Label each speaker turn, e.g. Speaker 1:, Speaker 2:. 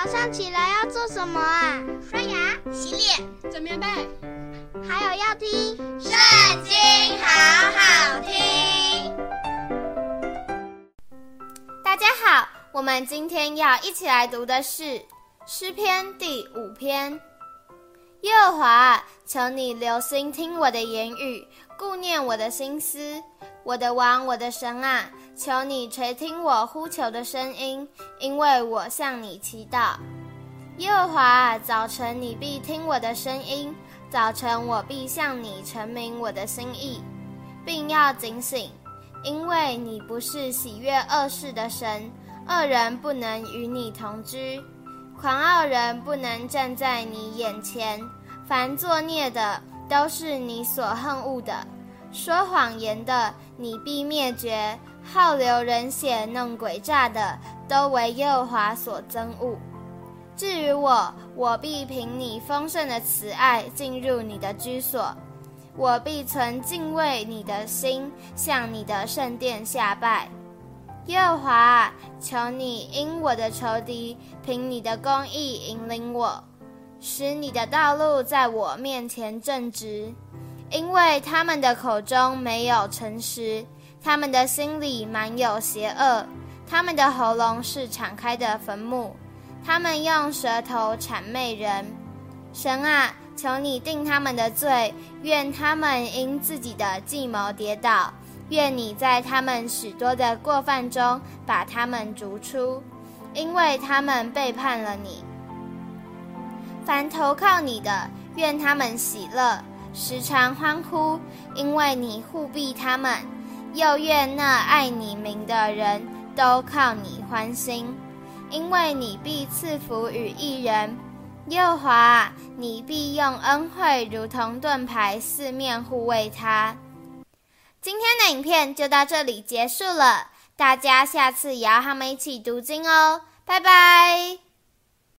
Speaker 1: 早上起来要做什么啊？
Speaker 2: 刷牙、洗脸、
Speaker 3: 整棉被，
Speaker 1: 还有要听《
Speaker 2: 圣经》，好好听。
Speaker 4: 大家好，我们今天要一起来读的是诗篇第五篇。耶和华，求你留心听我的言语，顾念我的心思。我的王，我的神啊，求你垂听我呼求的声音，因为我向你祈祷。耶和华，早晨你必听我的声音，早晨我必向你陈明我的心意，并要警醒，因为你不是喜悦恶事的神，恶人不能与你同居，狂傲人不能站在你眼前，凡作孽的都是你所恨恶的。说谎言的，你必灭绝；好流人血、弄诡诈的，都为耶和华所憎恶。至于我，我必凭你丰盛的慈爱进入你的居所，我必存敬畏你的心，向你的圣殿下拜。耶和华，求你因我的仇敌，凭你的公义引领我，使你的道路在我面前正直。因为他们的口中没有诚实，他们的心里满有邪恶，他们的喉咙是敞开的坟墓，他们用舌头谄媚人。神啊，求你定他们的罪，愿他们因自己的计谋跌倒，愿你在他们许多的过犯中把他们逐出，因为他们背叛了你。凡投靠你的，愿他们喜乐。时常欢呼，因为你护庇他们；又愿那爱你名的人都靠你欢心，因为你必赐福与一人。又华，你必用恩惠如同盾牌四面护卫他。今天的影片就到这里结束了，大家下次也要和我们一起读经哦，拜拜。